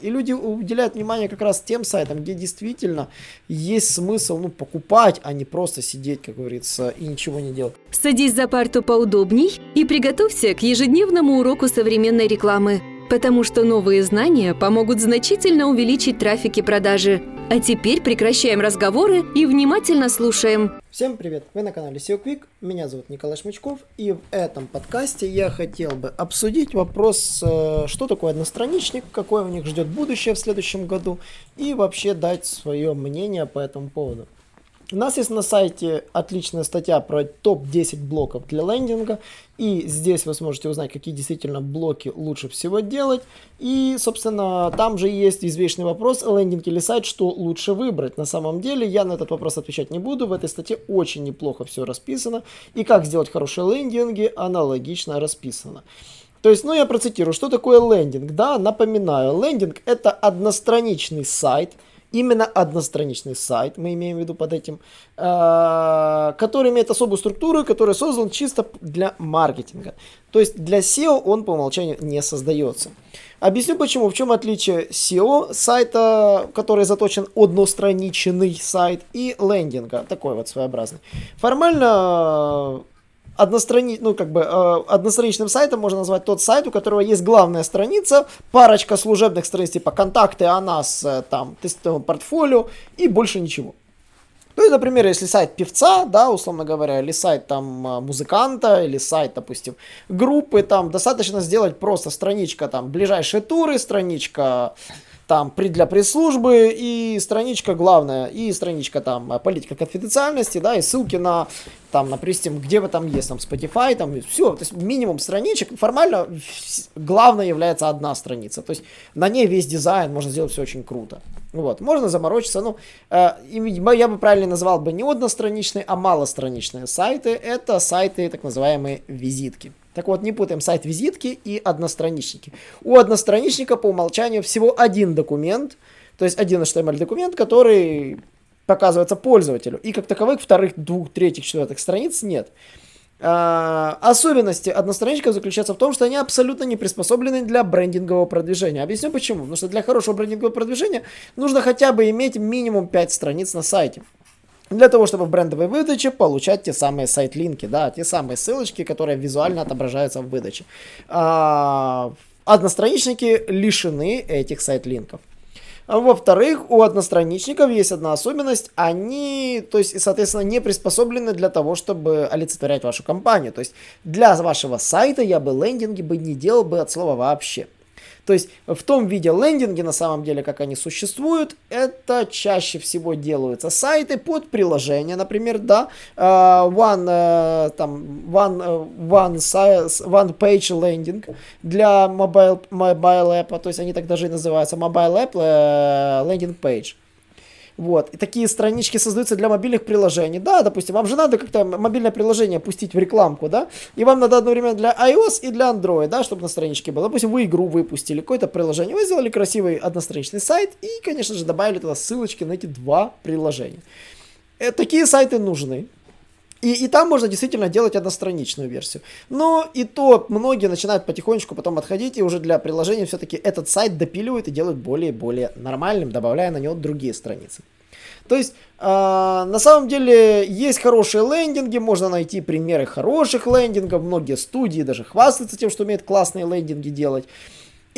И люди уделяют внимание как раз тем сайтам, где действительно есть смысл ну, покупать, а не просто сидеть, как говорится, и ничего не делать. Садись за парту поудобней и приготовься к ежедневному уроку современной рекламы, потому что новые знания помогут значительно увеличить трафик и продажи. А теперь прекращаем разговоры и внимательно слушаем. Всем привет! Вы на канале SEO Quick, меня зовут Николай Шмычков, и в этом подкасте я хотел бы обсудить вопрос, э, что такое одностраничник, какое у них ждет будущее в следующем году, и вообще дать свое мнение по этому поводу. У нас есть на сайте отличная статья про топ-10 блоков для лендинга, и здесь вы сможете узнать, какие действительно блоки лучше всего делать. И, собственно, там же есть извечный вопрос, лендинг или сайт, что лучше выбрать. На самом деле, я на этот вопрос отвечать не буду, в этой статье очень неплохо все расписано, и как сделать хорошие лендинги аналогично расписано. То есть, ну я процитирую, что такое лендинг? Да, напоминаю, лендинг это одностраничный сайт – именно одностраничный сайт, мы имеем в виду под этим, э, который имеет особую структуру, который создан чисто для маркетинга. То есть для SEO он по умолчанию не создается. Объясню почему. В чем отличие SEO сайта, который заточен одностраничный сайт, и лендинга, такой вот своеобразный. Формально однострани... ну, как бы, э, одностраничным сайтом можно назвать тот сайт, у которого есть главная страница, парочка служебных страниц типа контакты о нас, э, там, тестовое портфолио и больше ничего. Ну и, например, если сайт певца, да, условно говоря, или сайт там э, музыканта, или сайт, допустим, группы, там достаточно сделать просто страничка там ближайшие туры, страничка там при, для пресс-службы и страничка главная, и страничка там политика конфиденциальности, да, и ссылки на там, допустим, где вы там есть, там Spotify, там все, то есть минимум страничек, формально главное является одна страница, то есть на ней весь дизайн, можно сделать все очень круто. Вот, можно заморочиться, ну, э, я бы правильно назвал бы не одностраничные, а малостраничные сайты, это сайты, так называемые визитки. Так вот, не путаем сайт визитки и одностраничники. У одностраничника по умолчанию всего один документ, то есть один HTML документ, который показывается пользователю. И как таковых вторых, двух, третьих, четвертых страниц нет. А, особенности одностраничников заключаются в том, что они абсолютно не приспособлены для брендингового продвижения. Объясню почему. Потому что для хорошего брендингового продвижения нужно хотя бы иметь минимум 5 страниц на сайте для того, чтобы в брендовой выдаче получать те самые сайт-линки, да, те самые ссылочки, которые визуально отображаются в выдаче. А, одностраничники лишены этих сайт-линков. Во-вторых, у одностраничников есть одна особенность, они, то есть, соответственно, не приспособлены для того, чтобы олицетворять вашу компанию. То есть, для вашего сайта я бы лендинги бы не делал бы от слова вообще. То есть в том виде лендинги, на самом деле, как они существуют, это чаще всего делаются сайты под приложение, например, да, uh, one, uh, там, one, uh, one, one page landing для mobile, mobile app, то есть они так даже и называются, mobile app landing page. Вот. И такие странички создаются для мобильных приложений. Да, допустим, вам же надо как-то мобильное приложение пустить в рекламку, да? И вам надо одновременно для iOS и для Android, да, чтобы на страничке было. Допустим, вы игру выпустили, какое-то приложение, вы сделали красивый одностраничный сайт и, конечно же, добавили туда ссылочки на эти два приложения. Э, такие сайты нужны. И, и там можно действительно делать одностраничную версию. Но и то многие начинают потихонечку потом отходить, и уже для приложения все-таки этот сайт допиливают и делают более и более нормальным, добавляя на него другие страницы. То есть, э, на самом деле, есть хорошие лендинги, можно найти примеры хороших лендингов, многие студии даже хвастаются тем, что умеют классные лендинги делать.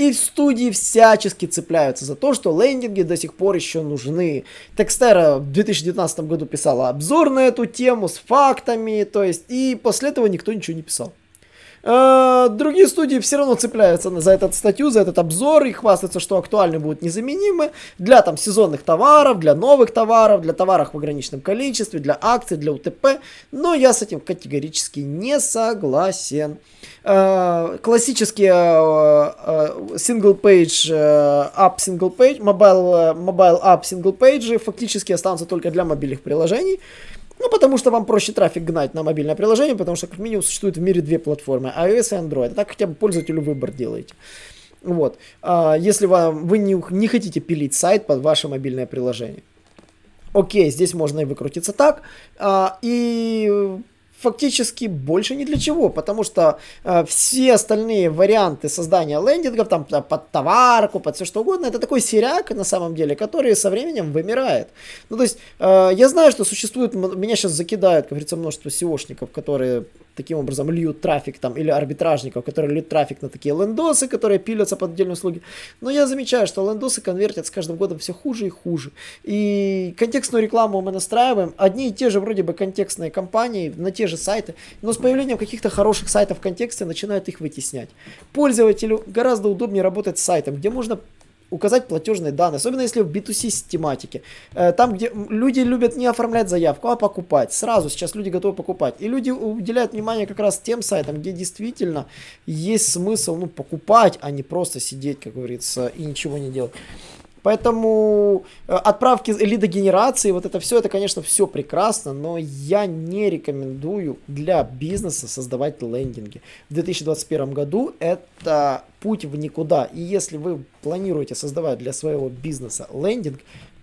И в студии всячески цепляются за то, что лендинги до сих пор еще нужны. Текстера в 2019 году писала обзор на эту тему с фактами, то есть, и после этого никто ничего не писал. А, другие студии все равно цепляются за эту статью, за этот обзор и хвастаются, что актуальны будут незаменимы для там сезонных товаров, для новых товаров, для товаров в ограниченном количестве, для акций, для УТП. Но я с этим категорически не согласен. А, классические а, single page app single page, mobile, mobile app single page фактически останутся только для мобильных приложений. Ну, потому что вам проще трафик гнать на мобильное приложение, потому что как минимум существует в мире две платформы, iOS и Android. А так хотя бы пользователю выбор делаете. Вот. А, если вам, вы не, не хотите пилить сайт под ваше мобильное приложение. Окей, здесь можно и выкрутиться так. А, и фактически больше ни для чего, потому что э, все остальные варианты создания лендингов, там под товарку, под все что угодно, это такой серяк на самом деле, который со временем вымирает. Ну, то есть, э, я знаю, что существует, меня сейчас закидают, как говорится, множество SEOшников, которые таким образом льют трафик там, или арбитражников, которые льют трафик на такие лендосы, которые пилятся под отдельные услуги. Но я замечаю, что лендосы конвертят с каждым годом все хуже и хуже. И контекстную рекламу мы настраиваем, одни и те же вроде бы контекстные компании на те же сайты, но с появлением каких-то хороших сайтов в контексте начинают их вытеснять. Пользователю гораздо удобнее работать с сайтом, где можно указать платежные данные, особенно если в B2C тематике. Э, там, где люди любят не оформлять заявку, а покупать. Сразу сейчас люди готовы покупать. И люди уделяют внимание как раз тем сайтам, где действительно есть смысл ну, покупать, а не просто сидеть, как говорится, и ничего не делать. Поэтому э, отправки лидогенерации, вот это все, это, конечно, все прекрасно, но я не рекомендую для бизнеса создавать лендинги. В 2021 году это путь в никуда. И если вы планируете создавать для своего бизнеса лендинг,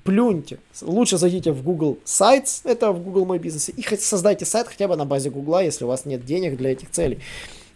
плюньте. Лучше зайдите в Google Sites, это в Google My Business, и создайте сайт хотя бы на базе Google, если у вас нет денег для этих целей.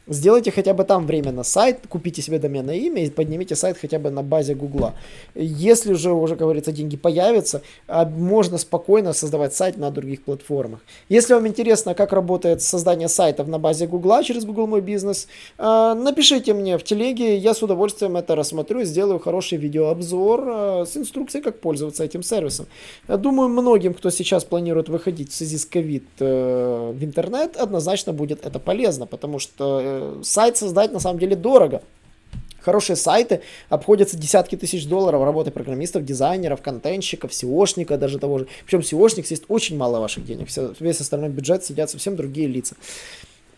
Сделайте хотя бы там временно сайт, купите себе доменное имя и поднимите сайт хотя бы на базе Гугла. Если же уже, говорится, деньги появятся, а, можно спокойно создавать сайт на других платформах. Если вам интересно, как работает создание сайтов на базе Гугла через Google Мой Бизнес, а, напишите мне в телеге, я с удовольствием это рассмотрю, сделаю хороший видеообзор а, с инструкцией, как пользоваться этим сервисом. Думаю, многим, кто сейчас планирует выходить в связи с ковид э, в интернет, однозначно будет это полезно, потому что э, сайт создать на самом деле дорого. Хорошие сайты обходятся десятки тысяч долларов работы программистов, дизайнеров, контентщиков, SEOшника даже того же. Причем SEOшник есть очень мало ваших денег. Все, весь остальной бюджет сидят совсем другие лица.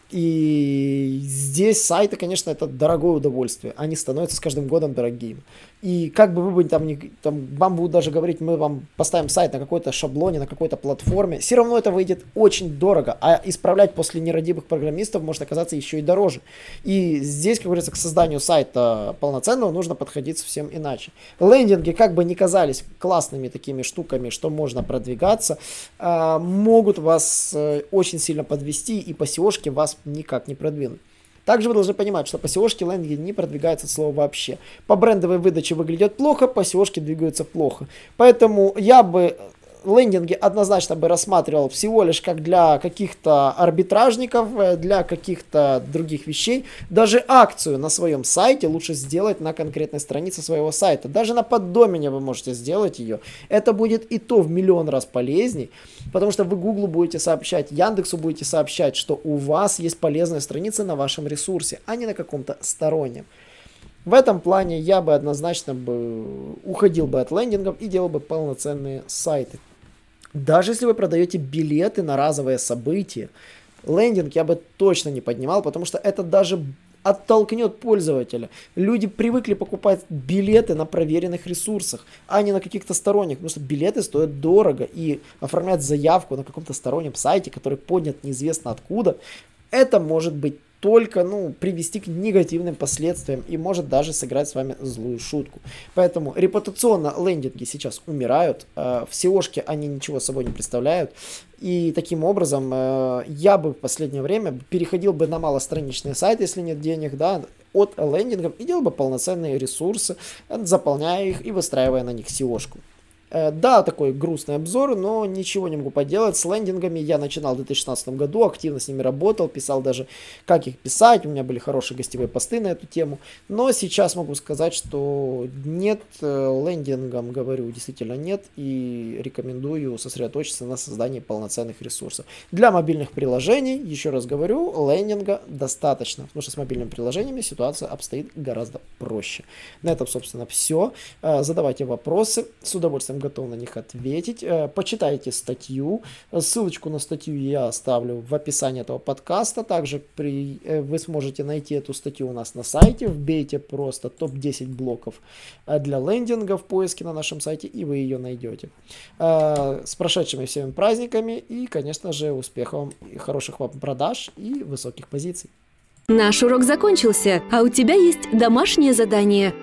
И здесь сайты, конечно, это дорогое удовольствие. Они становятся с каждым годом дорогими. И как бы вы бы там, не, там вам будут даже говорить, мы вам поставим сайт на какой-то шаблоне, на какой-то платформе, все равно это выйдет очень дорого. А исправлять после нерадивых программистов может оказаться еще и дороже. И здесь, как говорится, к созданию сайта полноценного нужно подходить совсем иначе. Лендинги, как бы ни казались классными такими штуками, что можно продвигаться, а, могут вас э, очень сильно подвести и по seo вас никак не продвинуть. Также вы должны понимать, что по SEO-шке лендинги не продвигаются от слова вообще. По брендовой выдаче выглядят плохо, по SEO-шке двигаются плохо. Поэтому я бы лендинги однозначно бы рассматривал всего лишь как для каких-то арбитражников, э, для каких-то других вещей. Даже акцию на своем сайте лучше сделать на конкретной странице своего сайта. Даже на поддомене вы можете сделать ее. Это будет и то в миллион раз полезней, потому что вы Google будете сообщать, Яндексу будете сообщать, что у вас есть полезная страница на вашем ресурсе, а не на каком-то стороннем. В этом плане я бы однозначно бы уходил бы от лендингов и делал бы полноценные сайты. Даже если вы продаете билеты на разовые события, лендинг я бы точно не поднимал, потому что это даже оттолкнет пользователя. Люди привыкли покупать билеты на проверенных ресурсах, а не на каких-то сторонних, потому что билеты стоят дорого, и оформлять заявку на каком-то стороннем сайте, который поднят неизвестно откуда, это может быть только ну, привести к негативным последствиям и может даже сыграть с вами злую шутку. Поэтому репутационно лендинги сейчас умирают, э, в SEO они ничего собой не представляют. И таким образом э, я бы в последнее время переходил бы на малостраничные сайты, если нет денег, да, от лендингов и делал бы полноценные ресурсы, заполняя их и выстраивая на них SEO-шку. Э, да, такой грустный обзор, но ничего не могу поделать. С лендингами я начинал в 2016 году, активно с ними работал, писал даже, как их писать. У меня были хорошие гостевые посты на эту тему. Но сейчас могу сказать, что нет, э, лендингам, говорю, действительно нет. И рекомендую сосредоточиться на создании полноценных ресурсов. Для мобильных приложений, еще раз говорю, лендинга достаточно. Потому что с мобильными приложениями ситуация обстоит гораздо проще. На этом, собственно, все. Э, задавайте вопросы. С удовольствием готов на них ответить. Э, почитайте статью. Ссылочку на статью я оставлю в описании этого подкаста. Также при, э, вы сможете найти эту статью у нас на сайте. Вбейте просто топ-10 блоков э, для лендинга в поиске на нашем сайте, и вы ее найдете. С прошедшими всеми праздниками и, конечно же, успехов хороших вам продаж и высоких позиций. Наш урок закончился, а у тебя есть домашнее задание –